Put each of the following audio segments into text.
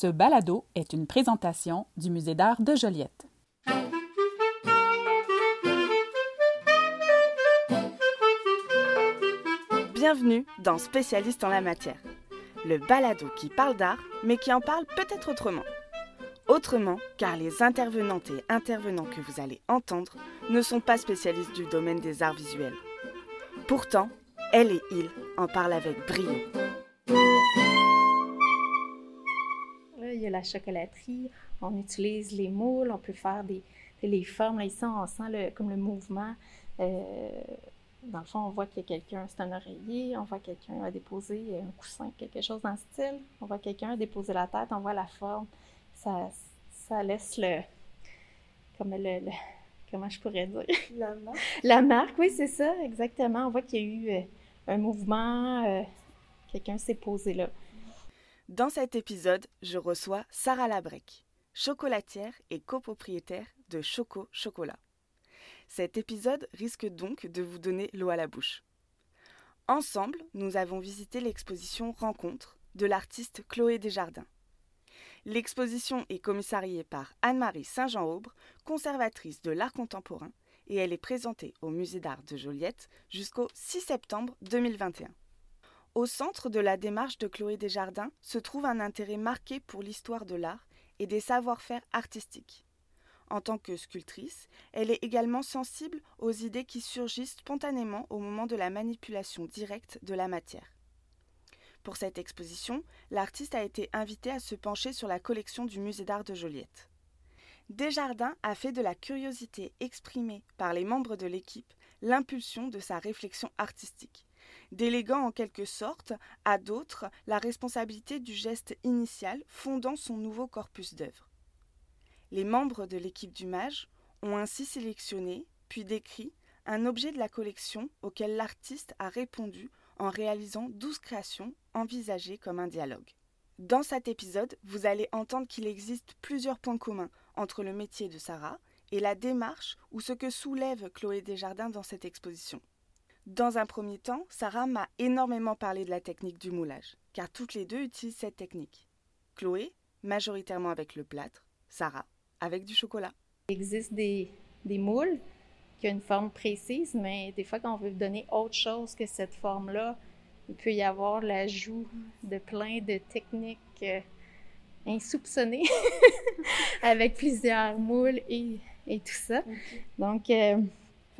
Ce balado est une présentation du Musée d'art de Joliette. Bienvenue dans Spécialiste en la matière, le balado qui parle d'art, mais qui en parle peut-être autrement. Autrement, car les intervenantes et intervenants que vous allez entendre ne sont pas spécialistes du domaine des arts visuels. Pourtant, elle et il en parlent avec brio. La chocolaterie, on utilise les moules, on peut faire des, les formes. Là, ici, on sent le, comme le mouvement. Euh, dans le fond, on voit que quelqu'un, c'est un oreiller, on voit quelqu'un a déposé un coussin, quelque chose dans ce style. On voit quelqu'un a déposé la tête, on voit la forme. Ça, ça laisse le. Comme le, le comment je pourrais dire? La marque. La marque, oui, c'est ça, exactement. On voit qu'il y a eu euh, un mouvement, euh, quelqu'un s'est posé là. Dans cet épisode, je reçois Sarah Labrec, chocolatière et copropriétaire de Choco Chocolat. Cet épisode risque donc de vous donner l'eau à la bouche. Ensemble, nous avons visité l'exposition Rencontre de l'artiste Chloé Desjardins. L'exposition est commissariée par Anne-Marie Saint-Jean-Aubre, conservatrice de l'art contemporain, et elle est présentée au Musée d'art de Joliette jusqu'au 6 septembre 2021. Au centre de la démarche de Chloé Desjardins se trouve un intérêt marqué pour l'histoire de l'art et des savoir-faire artistiques. En tant que sculptrice, elle est également sensible aux idées qui surgissent spontanément au moment de la manipulation directe de la matière. Pour cette exposition, l'artiste a été invité à se pencher sur la collection du Musée d'art de Joliette. Desjardins a fait de la curiosité exprimée par les membres de l'équipe l'impulsion de sa réflexion artistique, déléguant en quelque sorte à d'autres la responsabilité du geste initial fondant son nouveau corpus d'œuvres. Les membres de l'équipe du Mage ont ainsi sélectionné, puis décrit, un objet de la collection auquel l'artiste a répondu en réalisant 12 créations envisagées comme un dialogue. Dans cet épisode, vous allez entendre qu'il existe plusieurs points communs entre le métier de Sarah et la démarche ou ce que soulève Chloé Desjardins dans cette exposition. Dans un premier temps, Sarah m'a énormément parlé de la technique du moulage, car toutes les deux utilisent cette technique. Chloé, majoritairement avec le plâtre, Sarah, avec du chocolat. Il existe des, des moules qui ont une forme précise, mais des fois, quand on veut donner autre chose que cette forme-là, il peut y avoir l'ajout de plein de techniques euh, insoupçonnées avec plusieurs moules et, et tout ça. Donc, euh,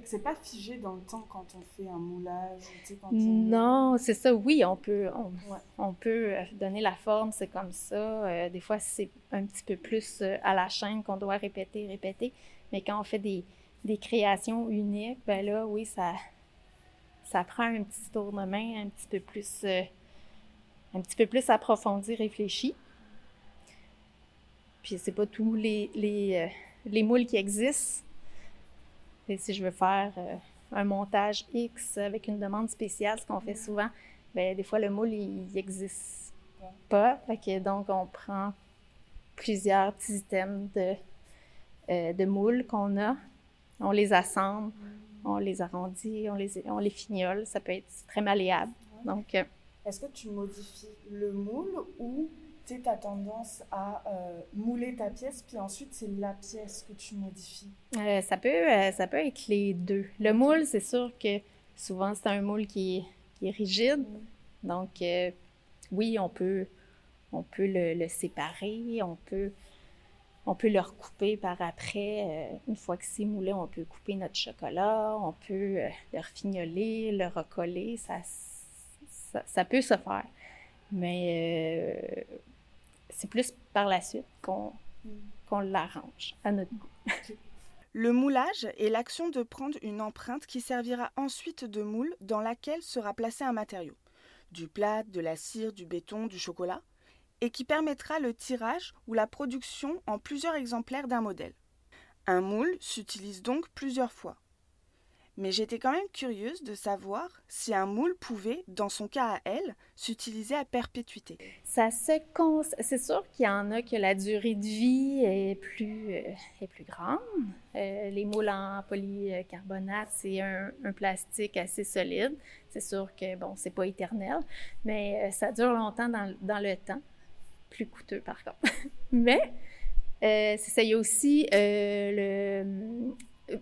que c'est pas figé dans le temps quand on fait un moulage. tu sais, quand on- non, c'est ça, oui, on peut, on, Ouais. on peut euh, donner la forme, c'est comme ça. Euh, des fois, c'est un petit peu plus euh, à la chaîne qu'on doit répéter, répéter. Mais quand on fait des, des créations uniques, ben là, oui, ça, ça prend un petit tournement un petit peu plus, euh, un petit peu plus approfondi, réfléchi. Puis c'est pas tous les, les, les moules qui existent. Et si je veux faire euh, un montage X avec une demande spéciale, ce qu'on fait souvent, ben des fois le moule il n'existe pas. Donc on prend plusieurs petits items de, euh, moules qu'on a, on les assemble, on les arrondit, on les, on les fignole. Ça peut être très malléable. Donc, euh, Est-ce que tu modifies le moule ou tu as tendance à euh, mouler ta pièce, puis ensuite c'est la pièce que tu modifies? Euh, ça, peut, euh, ça peut être les deux. Le moule, c'est sûr que souvent, c'est un moule qui est, qui est rigide. Donc, euh, oui, on peut, on peut le, le séparer, on peut, on peut le recouper par après. Une fois que c'est moulé, on peut couper notre chocolat, on peut le refignoler, le recoller. Ça, ça, ça peut se faire. Mais c'est plus par la suite qu'on l'arrange à notre goût. Le moulage est l'action de prendre une empreinte qui servira ensuite de moule dans laquelle sera placé un matériau, du plâtre, de la cire, du béton, du chocolat, et qui permettra le tirage ou la production en plusieurs exemplaires d'un modèle. Un moule s'utilise donc plusieurs fois. Mais j'étais quand même curieuse de savoir si un moule pouvait, dans son cas à elle, s'utiliser à perpétuité. Ça se cons... C'est sûr qu'il y en a que la durée de vie est plus, euh, est plus grande. Euh, les moules en polycarbonate, c'est un, plastique assez solide. C'est sûr que, bon, c'est pas éternel, mais euh, ça dure longtemps dans, dans le temps. plus coûteux par contre. Mais ça, y a aussi le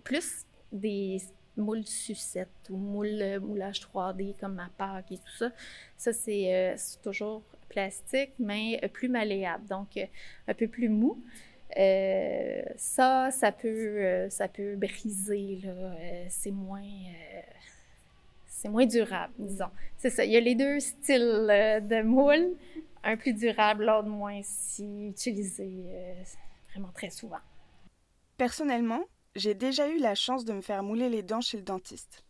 plus des moules sucettes ou moules moulage 3D comme ma Pâques et tout ça. Ça, c'est toujours plastique, mais plus malléable, donc un peu plus mou. Euh, ça, ça peut, euh, ça peut briser, euh, c'est moins, c'est moins durable, disons. C'est ça, il y a les deux styles de moule, un plus durable, l'autre moins si utilisé vraiment très souvent. Personnellement, j'ai déjà eu la chance de me faire mouler les dents chez le dentiste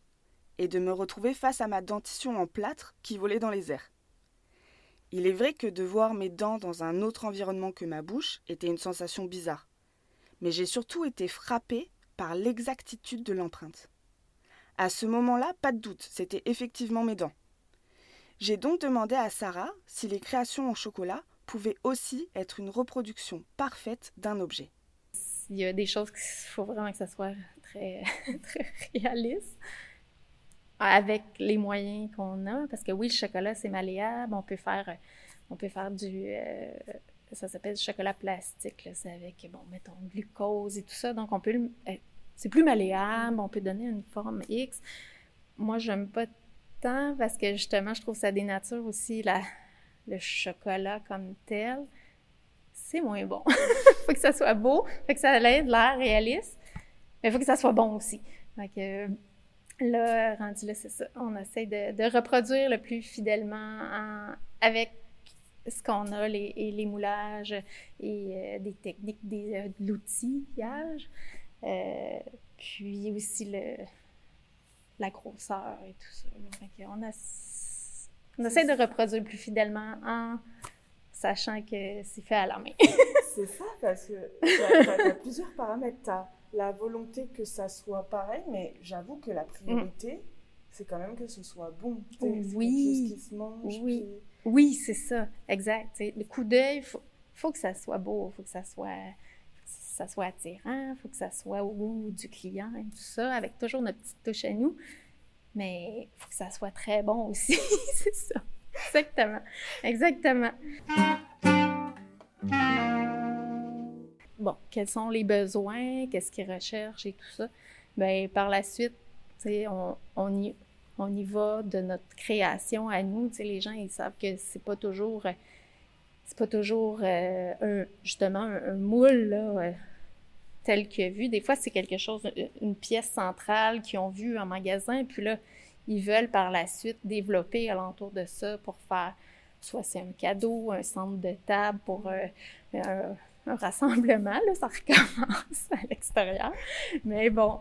et de me retrouver face à ma dentition en plâtre qui volait dans les airs. Il est vrai que de voir mes dents dans un autre environnement que ma bouche était une sensation bizarre. Mais j'ai surtout été frappée par l'exactitude de l'empreinte. À ce moment-là, pas de doute, c'était effectivement mes dents. J'ai donc demandé à Sarah si les créations en chocolat pouvaient aussi être une reproduction parfaite d'un objet. Il y a des choses qu'il faut vraiment que ça soit très, très réaliste. Avec les moyens qu'on a, parce que oui, le chocolat, c'est malléable, on peut faire, on peut faire du, euh, ça s'appelle chocolat plastique, c'est avec, bon, mettons, glucose et tout ça, donc on peut, euh, c'est plus malléable, on peut donner une forme X. Moi, j'aime pas tant parce que justement, je trouve que ça dénature aussi le chocolat comme tel. Moins bon. faut que ça soit beau, faut que ça ait de l'air réaliste, mais faut que ça soit bon aussi. Donc, Là, rendu là, c'est ça. On essaie de, reproduire le plus fidèlement avec ce qu'on a, les, moulages et euh, des techniques, des, euh, de l'outillage. Euh, puis aussi la grosseur et tout ça. on, on essaie de reproduire plus fidèlement en sachant que c'est fait à la main. c'est ça, parce que tu as, plusieurs paramètres la volonté que ça soit pareil, mais j'avoue que la priorité, c'est quand même que ce soit bon. Oui. Qui se mange, oui. Oui, c'est ça, exact. le coup d'œil, il faut, faut, que ça soit beau, il faut que ça soit, ça soit attirant, il faut que ça soit au goût du client et tout ça, avec toujours notre petite touche à nous. Mais il faut que ça soit très bon aussi, c'est ça. Exactement. Exactement bon, quels sont les besoins, qu'est-ce qu'ils recherchent et tout ça? Bien, par la suite, on, on, y, on y va de notre création à nous. les gens, ils savent que c'est pas toujours, c'est pas toujours euh, un, justement un, moule euh, tel que vu. Des fois, c'est quelque chose, une pièce centrale qu'ils ont vue en magasin, puis là, ils veulent par la suite développer alentour de ça pour faire soit c'est un cadeau, un centre de table pour euh, un, un rassemblement, là, ça recommence à l'extérieur. Mais bon,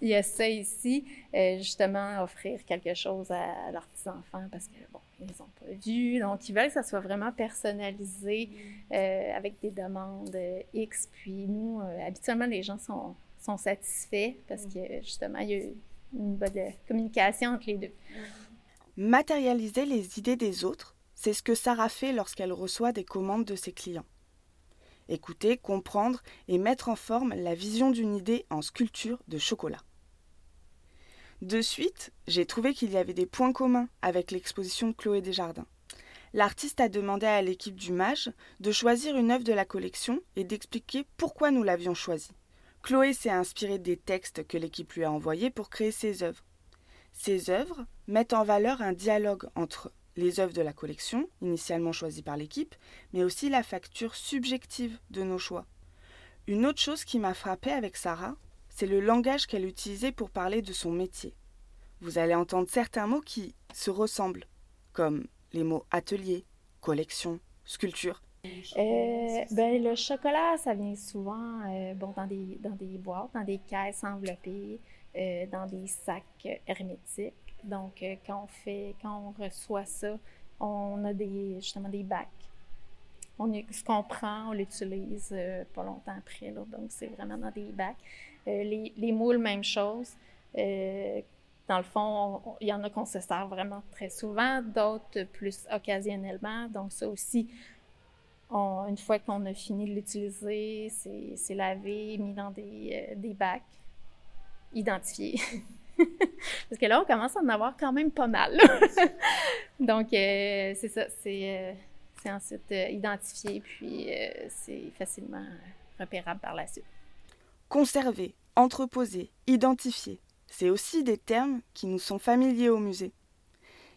il y a ça ici, euh, justement, offrir quelque chose à, leurs petits-enfants parce que, bon, ils n'ont pas vu. Donc, ils veulent que ça soit vraiment personnalisé euh, avec des demandes X. Puis nous, habituellement, les gens sont, sont satisfaits parce que, justement, il y a une bonne communication entre les deux. Matérialiser les idées des autres, c'est ce que Sarah fait lorsqu'elle reçoit des commandes de ses clients écouter, comprendre et mettre en forme la vision d'une idée en sculpture de chocolat. De suite, j'ai trouvé qu'il y avait des points communs avec l'exposition de Chloé Desjardins. L'artiste a demandé à l'équipe du MAGE de choisir une œuvre de la collection et d'expliquer pourquoi nous l'avions choisie. Chloé s'est inspirée des textes que l'équipe lui a envoyés pour créer ses œuvres. Ces œuvres mettent en valeur un dialogue entre les œuvres de la collection, initialement choisies par l'équipe, mais aussi la facture subjective de nos choix. Une autre chose qui m'a frappée avec Sarah, c'est le langage qu'elle utilisait pour parler de son métier. Vous allez entendre certains mots qui se ressemblent, comme les mots atelier, collection, sculpture. Euh, ben, le chocolat, ça vient souvent euh, bon, dans, des, dans des boîtes, dans des caisses enveloppées, euh, dans des sacs hermétiques. Donc, quand on fait, quand on reçoit ça, on a des, justement des bacs. On ce qu'on prend, on l'utilise pas longtemps après. donc, c'est vraiment dans des bacs. Les, les, moules, même chose. dans le fond, il y en a qu'on se sert vraiment très souvent, d'autres plus occasionnellement. Donc, ça aussi, une fois qu'on a fini de l'utiliser, c'est lavé, mis dans des, des bacs, identifiés. Parce que là, on commence à en avoir quand même pas mal. Donc, euh, c'est ça, c'est, euh, ensuite euh, identifié, puis euh, c'est facilement repérable par la suite. Conserver, entreposer, identifier, c'est aussi des termes qui nous sont familiers au musée.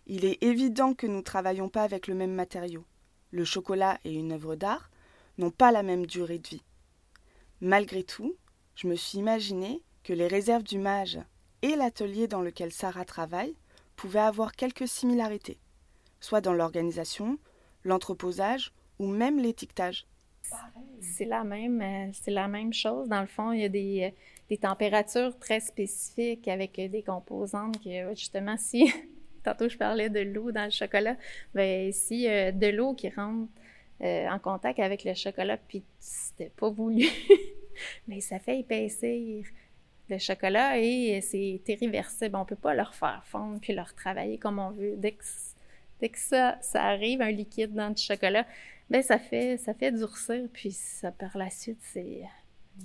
Il est évident que nous ne travaillons pas avec le même matériau. Le chocolat et une œuvre d'art n'ont pas la même durée de vie. Malgré tout, je me suis imaginé que les réserves du mage et l'atelier dans lequel Sarah travaille pouvaient avoir quelques similarités, soit dans l'organisation, l'entreposage ou même l'étiquetage. C'est la même, euh, la même chose. Dans le fond, il y a des, euh, températures très spécifiques avec des composantes que justement si tantôt je parlais de l'eau dans le chocolat, ben si de l'eau qui rentre en contact avec le chocolat puis c'était pas voulu, mais ça fait épaissir le chocolat et c'est irréversible. On peut pas leur faire fondre puis leur travailler comme on veut. Dès que, dès que ça, ça arrive, un liquide dans du chocolat, ben ça fait, ça fait durcir puis ça, par la suite, c'est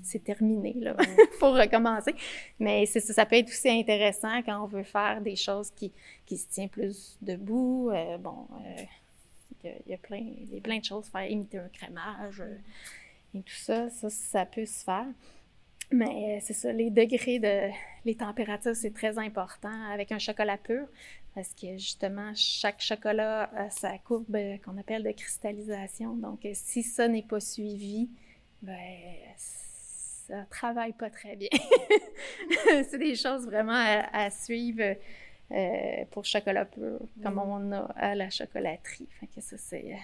c'est terminé, là. faut recommencer. Mais ça, ça peut être aussi intéressant quand on veut faire des choses qui, qui se tiennent plus debout. Euh, bon, euh, il y, a plein, y a plein de choses, faire imiter un crémage euh, et tout ça, ça, ça peut se faire. Mais c'est ça, les degrés de les températures, c'est très important avec un chocolat pur parce que justement, chaque chocolat a sa courbe qu'on appelle de cristallisation. Donc, si ça n'est pas suivi, ben, ça travaille pas très bien. c'est des choses vraiment à, suivre pour chocolat pur, comme on a à la chocolaterie. Fait que ça, c'est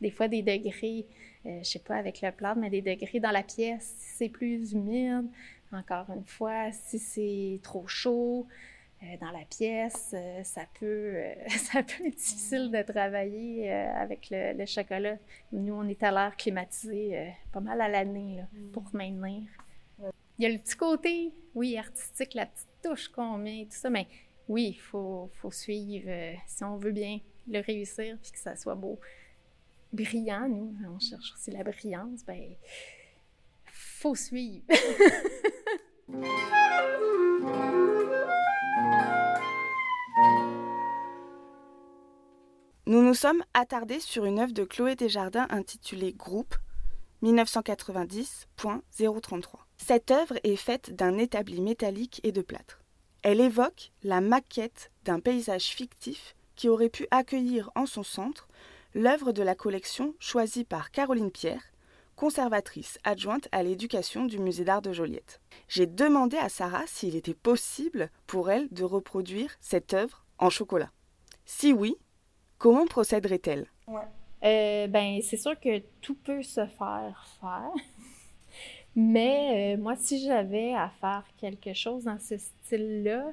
des fois des degrés, euh, je sais pas avec le plat, mais des degrés dans la pièce, si c'est plus humide, encore une fois, si c'est trop chaud euh, dans la pièce, euh, ça, peut, ça peut être difficile de travailler avec le, chocolat. Nous, on est à l'air climatisé pas mal à l'année mm. pour maintenir. Il y a le petit côté, oui, artistique, la petite touche qu'on met, tout ça, mais oui, il faut, faut, suivre si on veut bien le réussir puis que ça soit beau brillant, nous, on cherche aussi la brillance, ben, faut suivre. Nous nous sommes attardés sur une œuvre de Chloé Desjardins intitulée Groupe 1990.033. Cette œuvre est faite d'un établi métallique et de plâtre. Elle évoque la maquette d'un paysage fictif qui aurait pu accueillir en son centre l'œuvre de la collection choisie par Caroline Pierre, conservatrice adjointe à l'éducation du musée d'art de Joliette. J'ai demandé à Sarah s'il était possible pour elle de reproduire cette œuvre en chocolat. Si oui, comment procéderait-elle? Euh, ben, c'est sûr que tout peut se faire faire. Mais euh, moi, si j'avais à faire quelque chose dans ce style-là,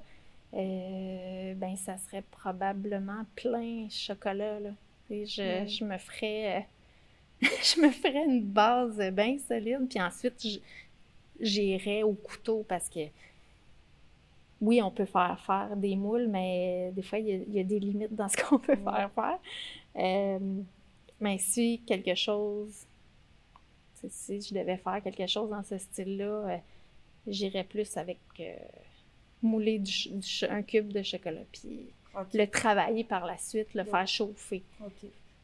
euh, ben, ça serait probablement plein chocolat. Là. Je, je, me ferais je me ferais une base bien solide, puis ensuite j'irais au couteau parce que oui, on peut faire faire des moules, mais des fois, il y a, des limites dans ce qu'on peut faire faire. Euh, mais si quelque chose, si je devais faire quelque chose dans ce style-là, euh, j'irais plus avec euh, mouler un cube de chocolat, puis le travailler par la suite, le faire chauffer.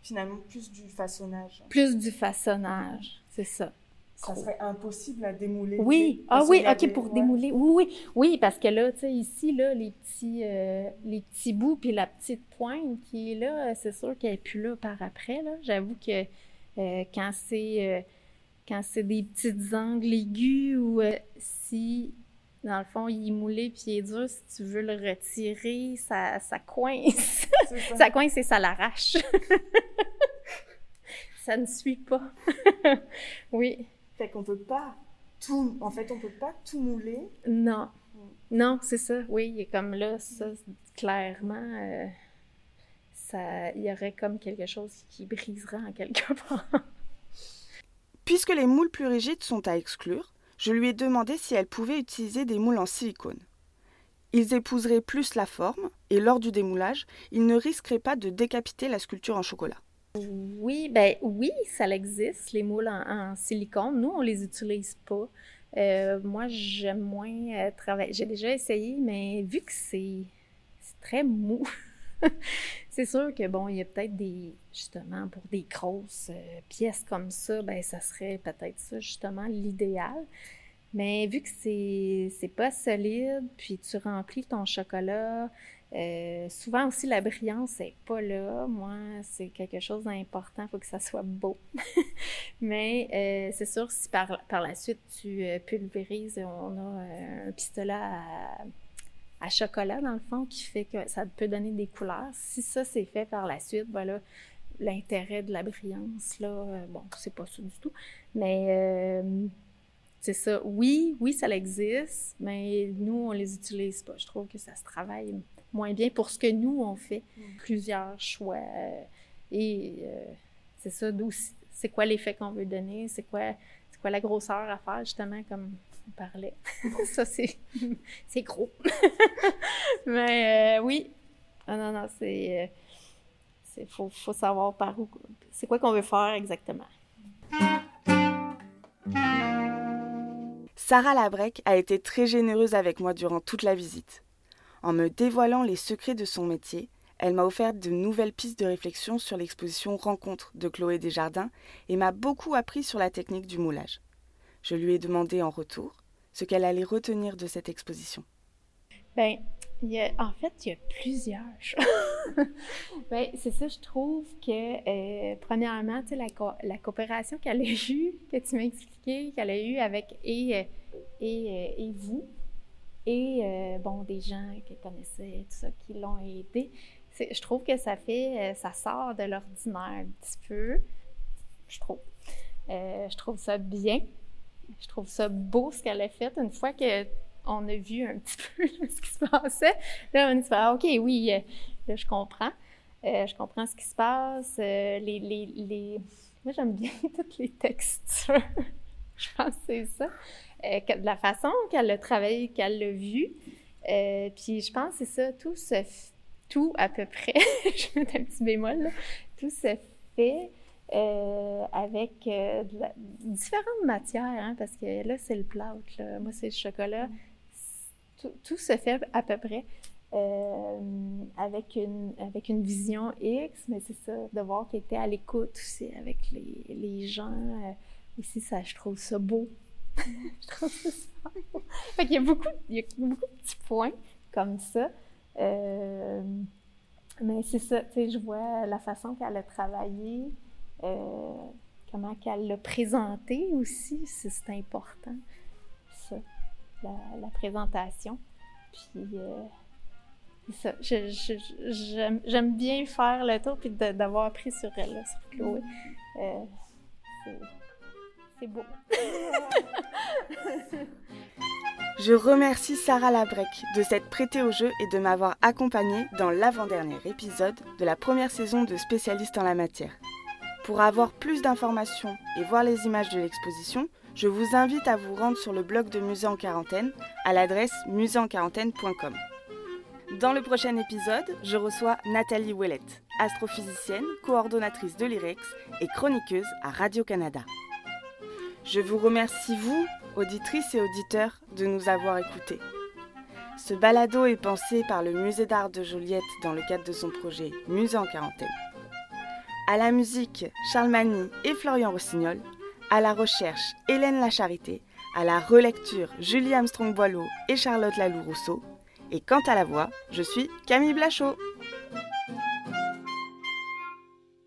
Finalement, plus du façonnage. Plus du façonnage, c'est ça. Ça serait impossible à démouler. Oui, ah oui, ok, pour démouler. Oui, oui, oui, parce que là, tu sais, ici, là, les petits, euh, les petits bouts puis la petite pointe qui est là, c'est sûr qu'elle n'est plus là par après. Là. J'avoue que euh, quand c'est euh, quand c'est des petites angles aigus ou si dans le fond, il est moulé puis il est dur. Si tu veux le retirer, ça, ça coince. Ça. coince et ça l'arrache. ça ne suit pas. oui. Fait qu'on peut pas tout. En fait, on peut pas tout mouler. Non. Non, c'est ça. Oui, il est comme là, ça, clairement. Euh, ça, il y aurait comme quelque chose qui briserait en quelque part. Puisque les moules plus rigides sont à exclure, je lui ai demandé si elle pouvait utiliser des moules en silicone. Ils épouseraient plus la forme, et lors du démoulage, ils ne risqueraient pas de décapiter la sculpture en chocolat. Oui, ben oui, ça existe, les moules en, silicone. Nous, on les utilise pas. Euh, moi, j'aime moins euh, travailler. J'ai déjà essayé, mais vu que c'est très mou, c'est sûr que bon, il y a peut-être des justement pour des grosses euh, pièces comme ça, ben ça serait peut-être ça justement l'idéal. Mais vu que c'est pas solide, puis tu remplis ton chocolat, euh, souvent aussi la brillance n'est pas là. Moi, c'est quelque chose d'important, il faut que ça soit beau. Mais euh, c'est sûr, si par, la suite tu pulvérises, on a un pistolet à chocolat, dans le fond, qui fait que ça peut donner des couleurs. Si ça, c'est fait par la suite, voilà, l'intérêt de la brillance, là, euh, bon, c'est pas ça du tout. Mais euh, c'est ça. Oui, oui, ça existe, mais nous, on les utilise pas. Je trouve que ça se travaille moins bien pour ce que nous, on fait. Mm. Plusieurs choix. Euh, et c'est ça, d'où c'est quoi l'effet qu'on veut donner, c'est quoi, quoi la grosseur à faire, justement, comme parlait? ça, c'est, c'est gros. Mais euh, oui. Ah non, non, c'est. Il euh, faut, faut savoir par où. C'est quoi qu'on veut faire exactement. Sarah Labrec a été très généreuse avec moi durant toute la visite. En me dévoilant les secrets de son métier, elle m'a offert de nouvelles pistes de réflexion sur l'exposition Rencontre de Chloé Desjardins et m'a beaucoup appris sur la technique du moulage. Je lui ai demandé en retour ce qu'elle allait retenir de cette exposition. Ben, en fait, il y a plusieurs choses. ben, c'est ça, je trouve que, euh, premièrement, la, la, coopération qu'elle a eue, que tu m'as expliqué, qu'elle a eue avec et, euh, et, euh, et vous, et, bon, des gens qu'elle connaissait, tout ça, qui l'ont aidé, je trouve que ça fait, ça sort de l'ordinaire un petit peu, je trouve. je trouve ça bien. Je trouve ça beau ce qu'elle a fait. Une fois qu'on a vu un petit peu ce qui se passait, là, on se dit, ah, OK, oui, euh, je comprends. Euh, je comprends ce qui se passe. Euh, les, les, les... Moi, j'aime bien toutes les textures. je pense que c'est ça. de la façon qu'elle a travaillé, qu'elle l'a vu. puis je pense que c'est ça, tout se... Tout à peu près, je mettre un petit bémol, là. tout se fait euh, avec euh, différentes matières, hein, parce que là, c'est le plâtre, moi, c'est le chocolat. Tout, se fait à peu près euh, avec, une, avec une vision X, mais c'est ça, de voir qu'il était à l'écoute aussi avec les, les gens. Aussi, ça, je trouve ça beau. je trouve ça beau. Fait y a beaucoup, il y a beaucoup de petits points comme ça. mais c'est ça, tu sais, je vois la façon qu'elle a travaillé. Euh, comment qu'elle l'a présenté aussi, c'est important, ça, la, présentation. Puis, euh, ça, j'aime bien faire le tour puis d'avoir appris sur elle, sur Chloé. Euh, c'est beau. Je remercie Sarah Labrec de s'être prêtée au jeu et de m'avoir accompagnée dans l'avant-dernier épisode de la première saison de Spécialistes en la matière. Pour avoir plus d'informations et voir les images de l'exposition, je vous invite à vous rendre sur le blog de Musée en quarantaine à l'adresse muséeenquarantaine.com. Dans le prochain épisode, je reçois Nathalie Ouellette, astrophysicienne, coordonnatrice de l'IREX et chroniqueuse à Radio-Canada. Je vous remercie, vous, auditrices et auditeurs, de nous avoir écoutés. Ce balado est pensé par le Musée d'art de Joliette dans le cadre de son projet Musée en quarantaine. À la musique, Charles Magny et Florian Rossignol. À la recherche, Hélène Lacharité. À la relecture, Julie Armstrong-Boileau et Charlotte Lalou-Rousseau. Et quant à la voix, je suis Camille Blachot.